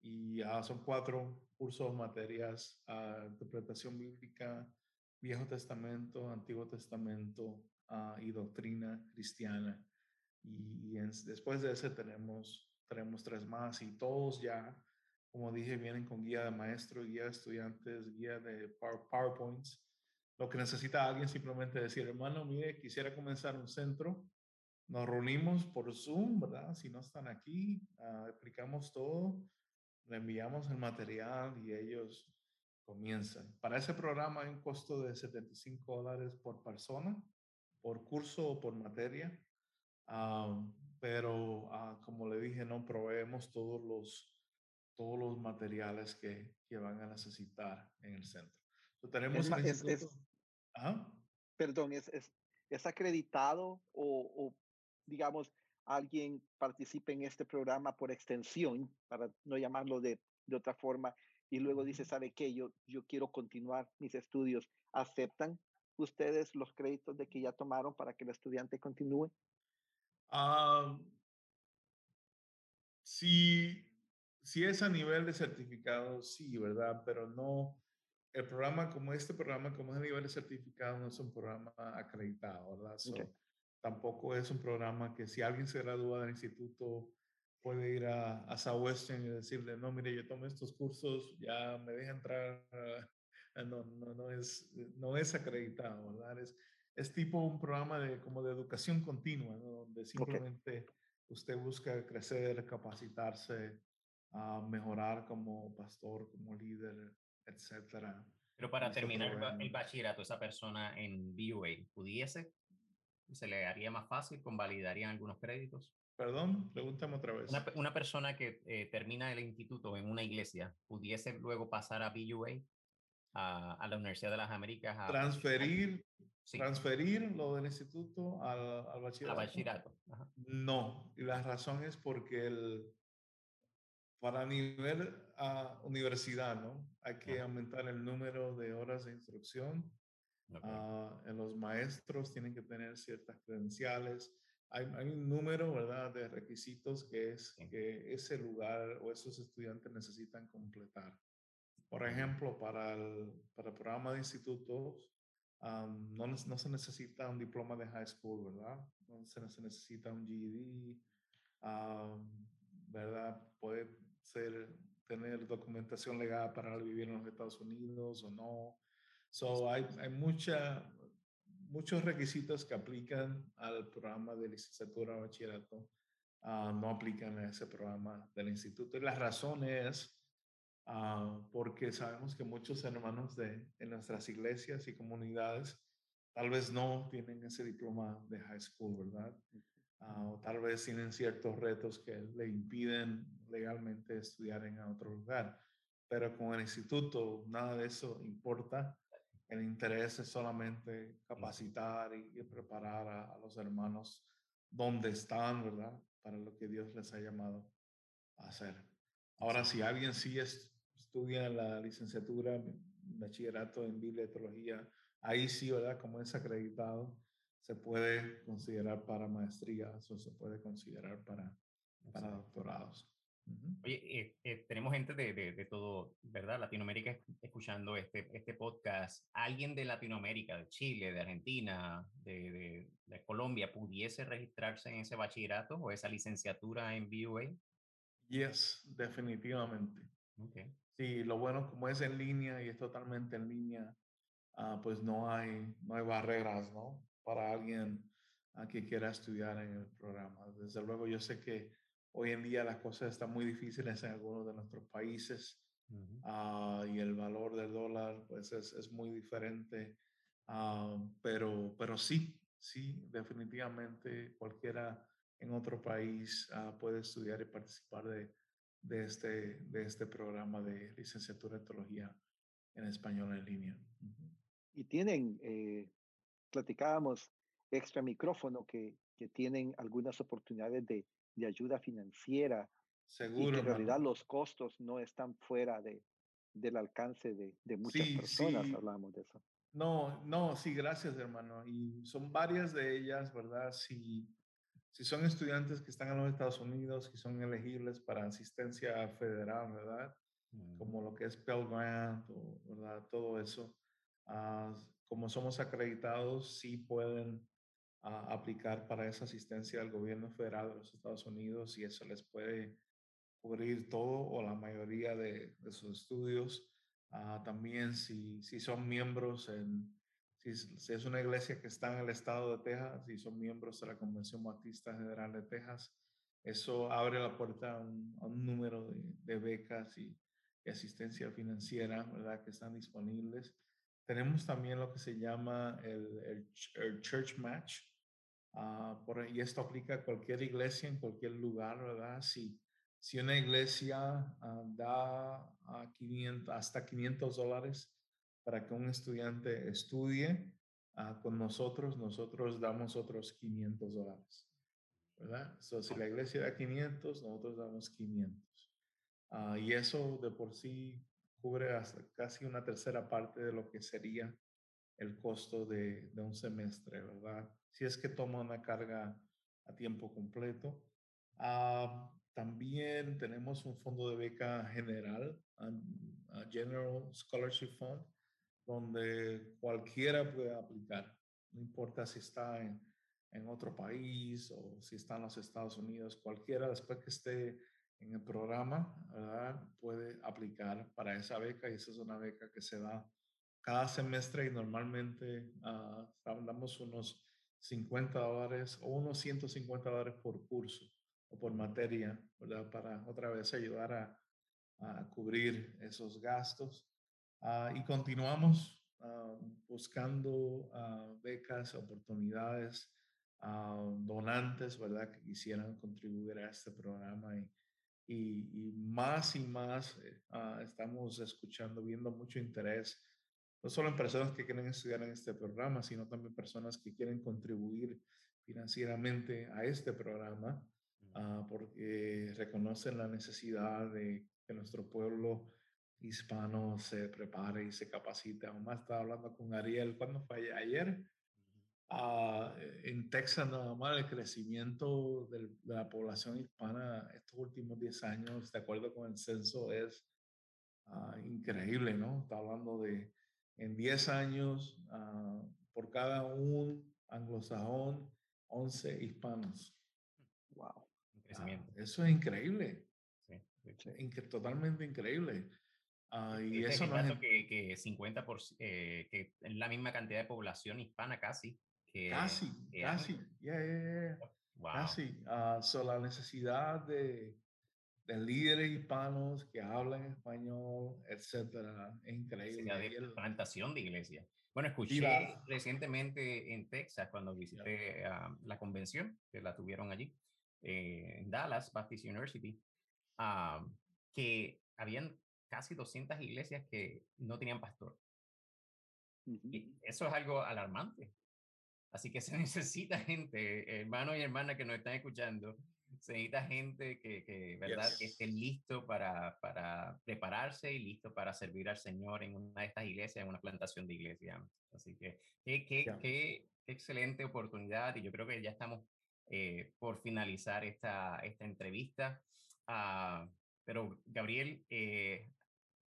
y uh, son cuatro cursos, materias, uh, interpretación bíblica, Viejo Testamento, Antiguo Testamento y doctrina cristiana. Y, después de ese tenemos, tenemos tres más y todos ya, como dije, vienen con guía de maestro, guía de estudiantes, guía de PowerPoints. Lo que necesita alguien simplemente decir, hermano, mire, quisiera comenzar un centro. Nos reunimos por Zoom, ¿verdad? Si no están aquí, explicamos todo le enviamos el material y ellos comienzan. Para ese programa hay un costo de 75 dólares por persona, por curso o por materia, pero ah, como le dije, no proveemos todos los, todos los materiales que, que van a necesitar en el centro. tenemos es, Perdón, ¿es, es, es acreditado o, o digamos, alguien participe en este programa por extensión, para no llamarlo de, de otra forma, y luego dice, ¿sabe qué? Yo, yo quiero continuar mis estudios. ¿Aceptan ustedes los créditos de que ya tomaron para que el estudiante continúe? Uh, si, si es a nivel de certificado, sí, ¿verdad? Pero no, el programa como este programa, como es a nivel de certificado, no es un programa acreditado, ¿verdad? Tampoco es un programa que si alguien se gradúa del instituto puede ir a, a Southwestern y decirle, no, mire, yo tomé estos cursos, ya me deja entrar. No, no, no, es, no es acreditado, ¿verdad? Es, es tipo un programa de, como de educación continua, ¿no? donde simplemente usted busca crecer, capacitarse, a mejorar como pastor, como líder, etcétera. Pero para terminar el bachillerato, esa persona en BUA, ¿pudiese se le haría más fácil, convalidarían algunos créditos. Perdón, pregúntame otra vez. Una, persona que eh, termina el instituto en una iglesia, ¿pudiese luego pasar a BUA a, la Universidad de las Américas. A, transferir, transferir lo del instituto al, al bachillerato. No, y la razón es porque el, para nivel uh, universidad, ¿no? Hay que aumentar el número de horas de instrucción. Ah, los maestros tienen que tener ciertas credenciales. Hay, hay, un número, ¿verdad?, de requisitos que es que ese lugar o esos estudiantes necesitan completar. Por ejemplo, para el, para el programa de institutos, no, no, se necesita un diploma de high school, ¿verdad? No se, necesita un GED, ¿verdad? Puede ser, tener documentación legal para vivir en los Estados Unidos o no. So, hay, hay mucha, muchos requisitos que aplican al programa de licenciatura o bachillerato, ah, no aplican a ese programa del instituto. Y la razón es Ah, porque sabemos que muchos hermanos de, en nuestras iglesias y comunidades tal vez no tienen ese diploma de high school, ¿verdad? Ah, o tal vez tienen ciertos retos que le impiden legalmente estudiar en otro lugar. Pero con el instituto nada de eso importa. El interés es solamente capacitar y, preparar a, a, los hermanos donde están, ¿verdad? Para lo que Dios les ha llamado a hacer. Ahora, si alguien sí es, estudia la licenciatura, bachillerato en Biblia Teología, ahí sí, ¿verdad? Como es acreditado, se puede considerar para maestrías o se puede considerar para, para doctorados. Oye, eh, eh, tenemos gente de, de, todo, ¿verdad? Latinoamérica escuchando este, este podcast. ¿Alguien de Latinoamérica, de Chile, de Argentina, de, de, Colombia, pudiese registrarse en ese bachillerato o esa licenciatura en BUA? Yes, definitivamente. Okay. Sí, lo bueno como es en línea y es totalmente en línea, ah, pues no hay, no hay barreras, ¿no? Para alguien uh, que quiera estudiar en el programa. Desde luego, yo sé que hoy en día las cosas están muy difíciles en algunos de nuestros países ah, y el valor del dólar, pues es, es muy diferente. pero, pero sí, sí, definitivamente cualquiera en otro país puede estudiar y participar de, de este, de este programa de licenciatura en teología en español en línea. Y tienen, eh, platicábamos extra micrófono, que, que tienen algunas oportunidades de, de ayuda financiera. Seguro. Y que en realidad los costos no están fuera de, del alcance de, de muchas personas, hablamos de eso. No, no, sí, gracias hermano. Y son varias de ellas, ¿verdad? Sí, si son estudiantes que están en los Estados Unidos, que son elegibles para asistencia federal, ¿verdad? Como lo que es Pell Grant, o, ¿verdad? Todo eso. Ah, como somos acreditados, sí pueden ah, aplicar para esa asistencia del gobierno federal de los Estados Unidos y eso les puede cubrir todo o la mayoría de, sus estudios. Ah, también si, si son miembros en si, es una iglesia que está en el estado de Texas y son miembros de la Convención Bautista General de Texas, eso abre la puerta a un, número de, becas y, asistencia financiera, ¿verdad? Que están disponibles. Tenemos también lo que se llama el, el, Church Match, uh, por, y esto aplica a cualquier iglesia en cualquier lugar, ¿verdad? Si, si una iglesia ah, da a 500, hasta 500 dólares para que un estudiante estudie ah, con nosotros, nosotros damos otros 500 dólares. ¿Verdad? So, si la iglesia da 500, nosotros damos 500. Ah, y eso de por sí cubre hasta casi una tercera parte de lo que sería el costo de, de un semestre, ¿verdad? Si es que toma una carga a tiempo completo. Ah, también tenemos un fondo de beca general, General Scholarship Fund, donde cualquiera puede aplicar, no importa si está en, en otro país o si está en los Estados Unidos, cualquiera después que esté en el programa ¿verdad? puede aplicar para esa beca y esa es una beca que se da cada semestre y normalmente uh, damos unos 50 dólares o unos 150 dólares por curso o por materia, ¿verdad? Para otra vez ayudar a, a cubrir esos gastos. Ah, y continuamos ah, buscando becas, oportunidades, donantes, ¿verdad? Que quisieran contribuir a este programa y, y, más y más eh, estamos escuchando, viendo mucho interés no solo en personas que quieren estudiar en este programa, sino también personas que quieren contribuir financieramente a este programa, uh, porque reconocen la necesidad de que nuestro pueblo hispano se prepare y se capacite. Aún más estaba hablando con Ariel, ¿cuándo fue ayer? Uh, en Texas nada más el crecimiento del, de la población hispana estos últimos 10 años, de acuerdo con el censo, es uh, increíble, ¿no? Está hablando de en 10 años, uh, por cada un anglosajón, 11 hispanos. Wow. eso es increíble. Sí, totalmente increíble. Uh, y eso no es... que, que 50 por, eh, que es la misma cantidad de población hispana casi. Casi, casi, yeah, yeah, yeah. Wow. casi. Uh, la necesidad de, de, líderes hispanos que hablan español, etcétera, es increíble. La de plantación de iglesia. Bueno, escuché la... recientemente en Texas, cuando visité uh, la convención, que la tuvieron allí, eh, en Dallas, Baptist University, uh, que habían casi 200 iglesias que no tenían pastor. Y eso es algo alarmante. Así que se necesita gente, hermanos y hermanas que nos están escuchando, se necesita gente que, que ¿verdad? que esté listo para, para prepararse y listo para servir al Señor en una de estas iglesias, en una plantación de iglesia. Así que qué, qué, qué excelente oportunidad y yo creo que ya estamos eh, por finalizar esta, esta entrevista. Uh, pero Gabriel, eh,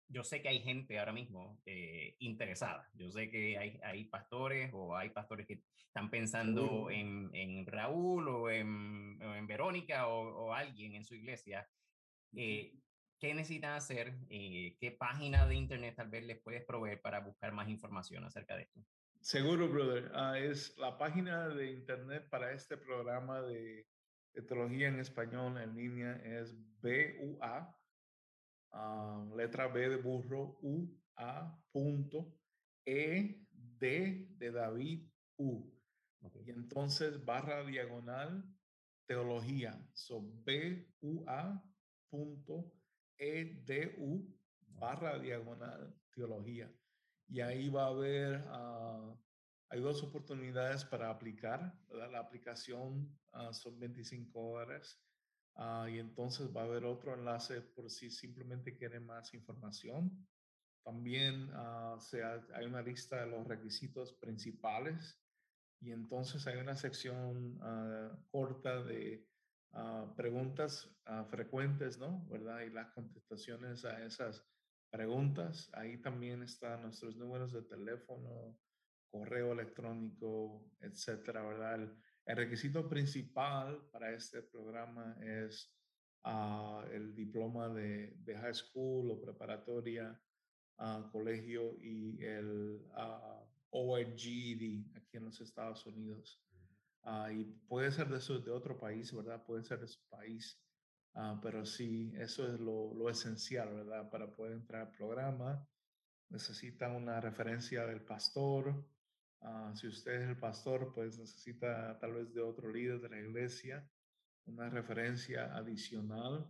yo sé que hay gente ahora mismo eh, interesada. Yo sé que hay, hay, pastores o hay pastores que están pensando en, en, Raúl o en, en Verónica o, o, alguien en su iglesia. Eh, ¿Qué necesitan hacer? Eh, ¿Qué página de internet tal vez les puedes proveer para buscar más información acerca de esto? Seguro, brother. Ah, es la página de internet para este programa de, de teología en español en línea es BUA letra B de burro, U, A, punto, E, D de David, U. Y entonces barra diagonal, teología. So, B, U, A, punto, E, D, U, barra diagonal, teología. Y ahí va a haber, uh, hay dos oportunidades para aplicar. La aplicación uh, son 25 horas Ah, y entonces va a haber otro enlace por si simplemente quieren más información. También uh, se hay una lista de los requisitos principales y entonces hay una sección uh, corta de preguntas frecuentes, ¿no? ¿Verdad? Y las contestaciones a esas preguntas. Ahí también están nuestros números de teléfono, correo electrónico, etcétera, ¿verdad? El requisito principal para este programa es uh, el diploma de, de, high school o preparatoria, uh, colegio y el uh, aquí en los Estados Unidos. y puede ser de, su, de otro país, ¿verdad? Puede ser de su país, pero sí, eso es lo, lo esencial, ¿verdad? Para poder entrar al programa. Necesitan una referencia del pastor, Ah, si usted es el pastor, pues necesita tal vez de otro líder de la iglesia, una referencia adicional.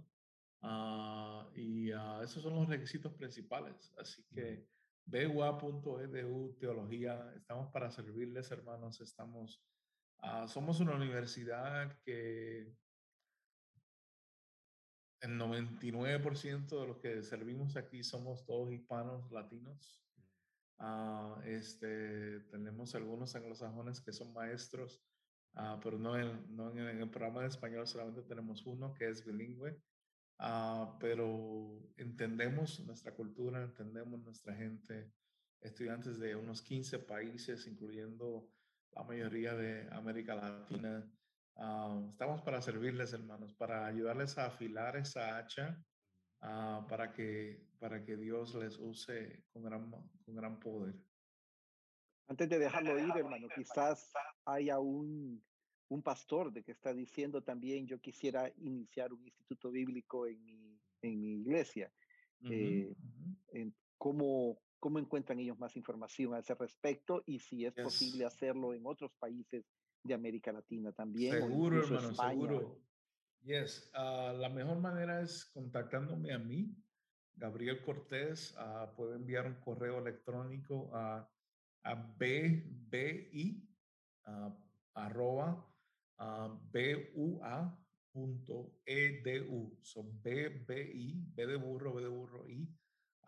Uh, y uh, esos son los requisitos principales. Así que BUA.edu Teología, estamos para servirles, hermanos. Estamos, somos una universidad que el 99% de los que servimos aquí somos todos hispanos, latinos. Uh, este, tenemos algunos anglosajones que son maestros, uh, pero no, en, no en, el programa de español solamente tenemos uno que es bilingüe, uh, pero entendemos nuestra cultura, entendemos nuestra gente, estudiantes de unos 15 países, incluyendo la mayoría de América Latina. estamos para servirles, hermanos, para ayudarles a afilar esa hacha Ah, para, que, para que Dios les use con gran, con gran poder. Antes de dejarlo ir, hermano, quizás haya un, un pastor de que está diciendo también, yo quisiera iniciar un instituto bíblico en mi, en mi iglesia. Eh, en ¿cómo, ¿Cómo encuentran ellos más información a ese respecto y si es posible hacerlo en otros países de América Latina también? Seguro, hermano, seguro. Yes, uh, la mejor manera es contactándome a mí. Gabriel Cortés, uh, puede enviar un correo electrónico a, a bbi arroba bua punto edu. So bbi, b de burro, b de burro y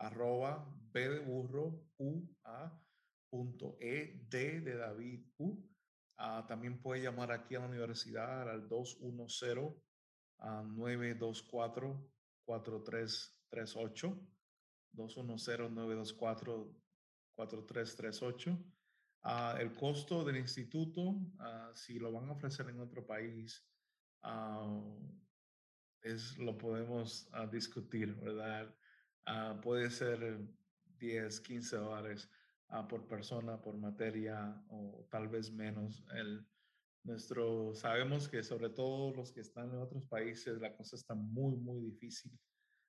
arroba b de burro u a punto ed de David u. Uh, también puede llamar aquí a la universidad al 210 924 4338 210 924 4338 el costo del instituto, uh, si lo van a ofrecer en otro país, uh, es, lo podemos discutir, ¿verdad? puede ser 10, 15 dólares por persona, por materia, o tal vez menos. El, nuestro, sabemos que sobre todo los que están en otros países, la cosa está muy, muy difícil.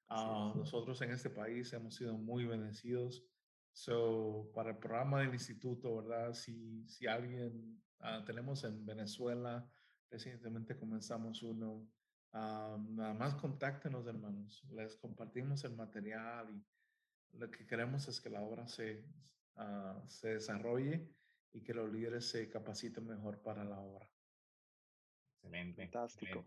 nosotros en este país hemos sido muy bendecidos So, para el programa del instituto, ¿verdad? Si, si alguien, ah, tenemos en Venezuela, recientemente comenzamos uno, ah, nada más contáctenos, hermanos. Les compartimos el material y lo que queremos es que la obra se, uh, se desarrolle y que los líderes se capaciten mejor para la obra. Excelente. Fantástico.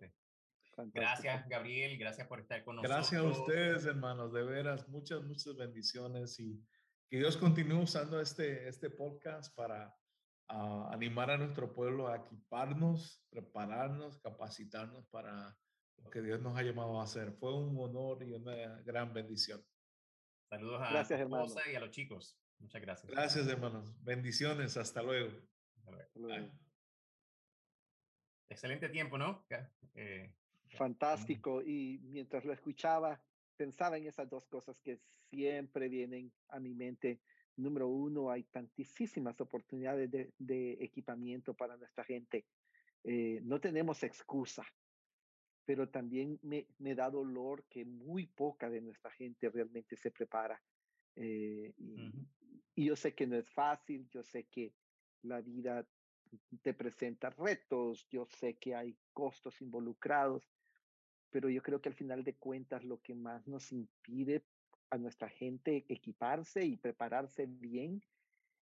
Gracias, Gabriel. Gracias por estar con nosotros. Gracias a ustedes, hermanos. De veras, muchas, muchas bendiciones y que Dios continúe usando este, este podcast para ah, animar a nuestro pueblo a equiparnos, prepararnos, capacitarnos para lo que Dios nos ha llamado a hacer. Fue un honor y una gran bendición. Saludos a gracias, hermano. y a los chicos. Muchas gracias. Gracias, hermanos. Bendiciones. Hasta luego. Excelente tiempo, ¿no? Eh, Fantástico. Y mientras lo escuchaba, pensaba en esas dos cosas que siempre vienen a mi mente. Número uno, hay tantísimas oportunidades de, equipamiento para nuestra gente. Eh, no tenemos excusa, pero también me, da dolor que muy poca de nuestra gente realmente se prepara. Eh, y, yo sé que no es fácil, yo sé que la vida te presenta retos, yo sé que hay costos involucrados, pero yo creo que al final de cuentas lo que más nos impide a nuestra gente equiparse y prepararse bien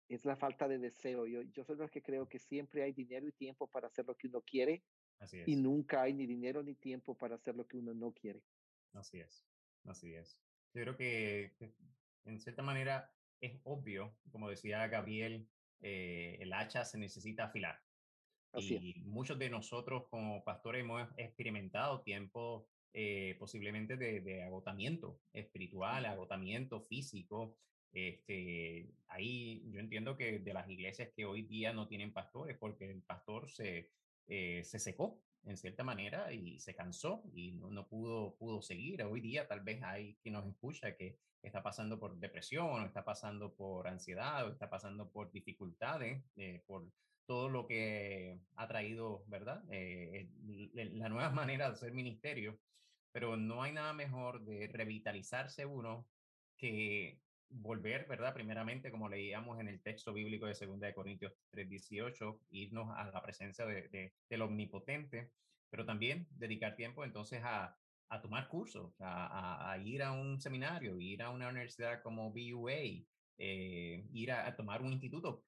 es la falta de deseo. Yo, yo soy los que creo que siempre hay dinero y tiempo para hacer lo que uno quiere y nunca hay ni dinero ni tiempo para hacer lo que uno no quiere. Así es, así es. Yo creo que en cierta manera es obvio, como decía Gabriel, eh, el hacha se necesita afilar. Y muchos de nosotros como pastores hemos experimentado tiempos eh, posiblemente de, agotamiento espiritual, agotamiento físico. Este, ahí yo entiendo que de las iglesias que hoy día no tienen pastores, porque el pastor se, eh, se secó en cierta manera y se cansó y no, pudo, pudo seguir. Hoy día tal vez hay quien nos escucha que está pasando por depresión, o está pasando por ansiedad, o está pasando por dificultades, eh, por todo lo que ha traído, ¿verdad? Eh, la nueva manera de hacer ministerio, pero no hay nada mejor de revitalizarse uno que volver, ¿verdad? Primeramente, como leíamos en el texto bíblico de 2 de Corintios 3:18, irnos a la presencia de, del omnipotente, pero también dedicar tiempo entonces a, a tomar cursos, a, a, ir a un seminario, ir a una universidad como BUA, eh, ir a, tomar un instituto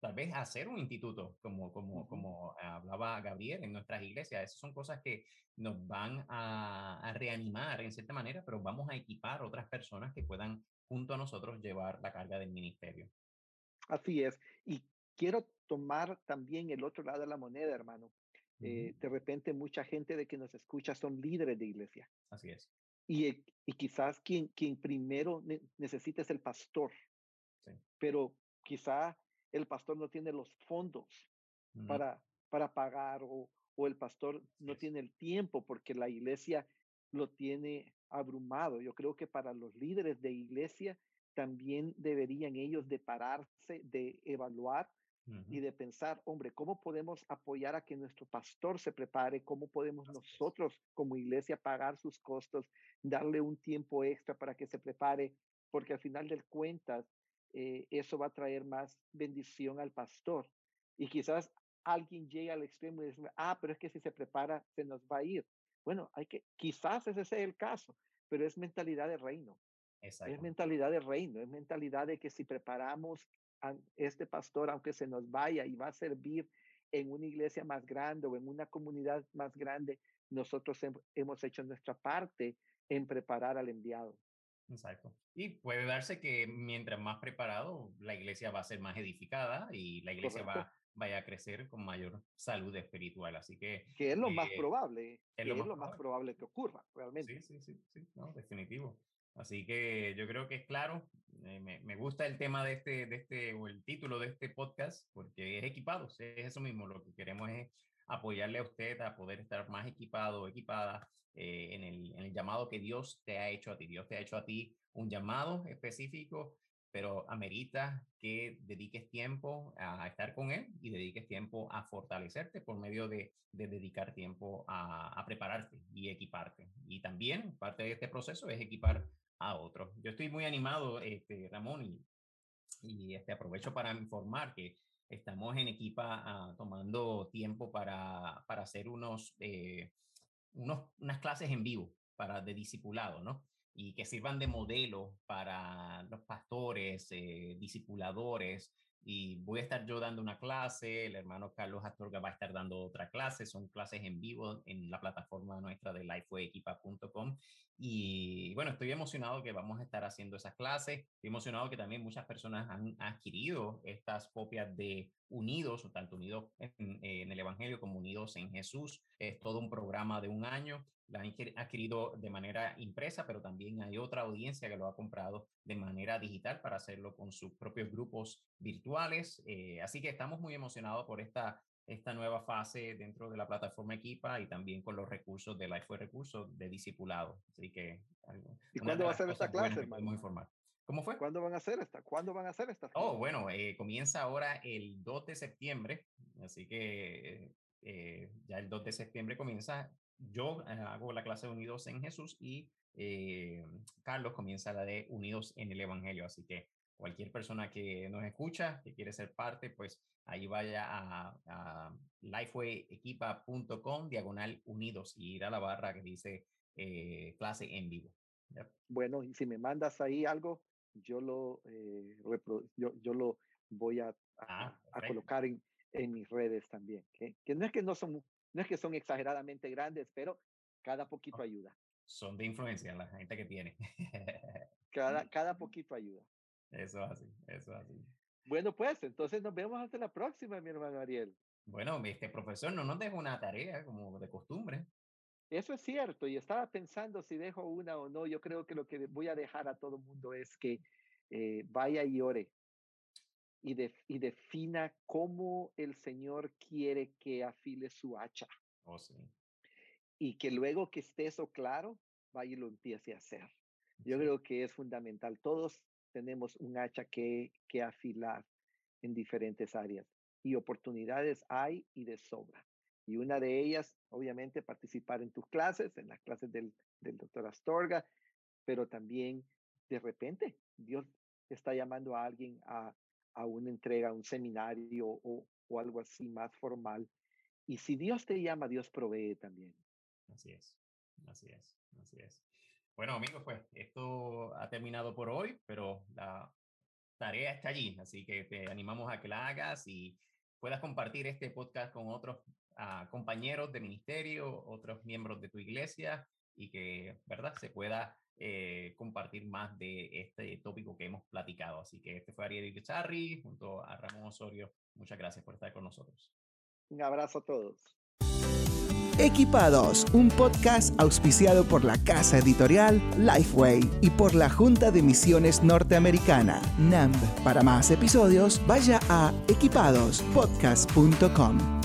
tal vez hacer un instituto, como, como, como hablaba Gabriel en nuestras iglesias. Esas son cosas que nos van a, reanimar en cierta manera, pero vamos a equipar otras personas que puedan junto a nosotros llevar la carga del ministerio. Así es. Y quiero tomar también el otro lado de la moneda, hermano. Eh, de repente mucha gente de que nos escucha son líderes de iglesia. Así es. Y, y quizás quien, quien primero necesita es el pastor. Sí. Pero quizá el pastor no tiene los fondos para, para pagar o, o el pastor no tiene el tiempo porque la iglesia lo tiene abrumado. Yo creo que para los líderes de iglesia también deberían ellos de pararse, de evaluar y de pensar, hombre, ¿cómo podemos apoyar a que nuestro pastor se prepare? ¿Cómo podemos nosotros como iglesia pagar sus costos, darle un tiempo extra para que se prepare? Porque al final del cuentas, eh, eso va a traer más bendición al pastor. Y quizás alguien llegue al extremo y dice, ah, pero es que si se prepara, se nos va a ir. Bueno, hay que, quizás ese sea el caso, pero es mentalidad de reino. Es mentalidad de reino, es mentalidad de que si preparamos a este pastor, aunque se nos vaya y va a servir en una iglesia más grande o en una comunidad más grande, nosotros hemos hecho nuestra parte en preparar al enviado. Exacto. Y puede darse que mientras más preparado, la iglesia va a ser más edificada y la iglesia va, vaya a crecer con mayor salud espiritual. Así que... Que es lo más eh, probable. Es, lo, más, más probable que ocurra, realmente. Sí, sí, sí, sí, no, definitivo. Así que yo creo que es claro. Eh, me, me, gusta el tema de este, de este, o el título de este podcast, porque es equipados, es eso mismo. Lo que queremos es apoyarle a usted a poder estar más equipado, equipada eh, en, el, en el llamado que Dios te ha hecho a ti. Dios te ha hecho a ti un llamado específico, pero amerita que dediques tiempo a estar con Él y dediques tiempo a fortalecerte por medio de, de dedicar tiempo a, a, prepararte y equiparte. Y también parte de este proceso es equipar a otros. Yo estoy muy animado, este, Ramón, y, y este, aprovecho para informar que estamos en equipa ah, tomando tiempo para, para hacer unos, eh, unos, unas clases en vivo para de discipulado, ¿no? Y que sirvan de modelo para los pastores, eh, discipuladores, y voy a estar yo dando una clase, el hermano Carlos Astorga va a estar dando otra clase, son clases en vivo en la plataforma nuestra de lifewayequipa.com y bueno, estoy emocionado que vamos a estar haciendo esas clases, estoy emocionado que también muchas personas han adquirido estas copias de Unidos, o tanto Unidos en, en el Evangelio como Unidos en Jesús, es todo un programa de un año la han adquirido de manera impresa, pero también hay otra audiencia que lo ha comprado de manera digital para hacerlo con sus propios grupos virtuales. Eh, así que estamos muy emocionados por esta, esta nueva fase dentro de la plataforma Equipa y también con los recursos de Lifeway Recursos de discipulado. Así que... ¿Y cuándo va a ser esta clase? Informar. ¿Cómo fue? ¿Cuándo van a hacer esta? ¿Cuándo van a hacer esta? Oh, bueno, eh, comienza ahora el 2 de septiembre, así que eh, ya el 2 de septiembre comienza yo eh, hago la clase de Unidos en Jesús y eh, Carlos comienza la de Unidos en el Evangelio. Así que cualquier persona que nos escucha, que quiere ser parte, pues ahí vaya a, a lifewayequipa.com diagonal unidos y ir a la barra que dice clase en vivo. Bueno, y si me mandas ahí algo, yo lo, yo, yo, lo voy a, a, ah, colocar en, en, mis redes también. Que no es que no son no es que son exageradamente grandes, pero cada poquito ayuda. Son de influencia la gente que tiene. cada, cada poquito ayuda. Eso así, eso así. Bueno, pues entonces nos vemos hasta la próxima, mi hermano Ariel. Bueno, este profesor no nos deja una tarea como de costumbre. Eso es cierto, y estaba pensando si dejo una o no. Yo creo que lo que voy a dejar a todo el mundo es que eh, vaya y ore y, y defina cómo el Señor quiere que afile su hacha. Oh, sí. Y que luego que esté eso claro, vaya y lo empiece a hacer. Yo creo que es fundamental. Todos tenemos un hacha que, que afilar en diferentes áreas y oportunidades hay y de sobra. Y una de ellas, obviamente, participar en tus clases, en las clases del, doctor Astorga, pero también de repente Dios está llamando a alguien a, a una entrega, a un seminario o, o algo así más formal. Y si Dios te llama, Dios provee también. Así es, así es, así es. Bueno, amigos, pues esto ha terminado por hoy, pero la tarea está allí, así que te animamos a que la hagas y puedas compartir este podcast con otros uh, compañeros de ministerio, otros miembros de tu iglesia y que, ¿verdad?, se pueda eh, compartir más de este tópico que hemos platicado. Así que este fue Ariel Icharri junto a Ramón Osorio. Muchas gracias por estar con nosotros. Un abrazo a todos. Equipados, un podcast auspiciado por la casa editorial Lifeway y por la Junta de Misiones Norteamericana, NAMB. Para más episodios, vaya a equipadospodcast.com.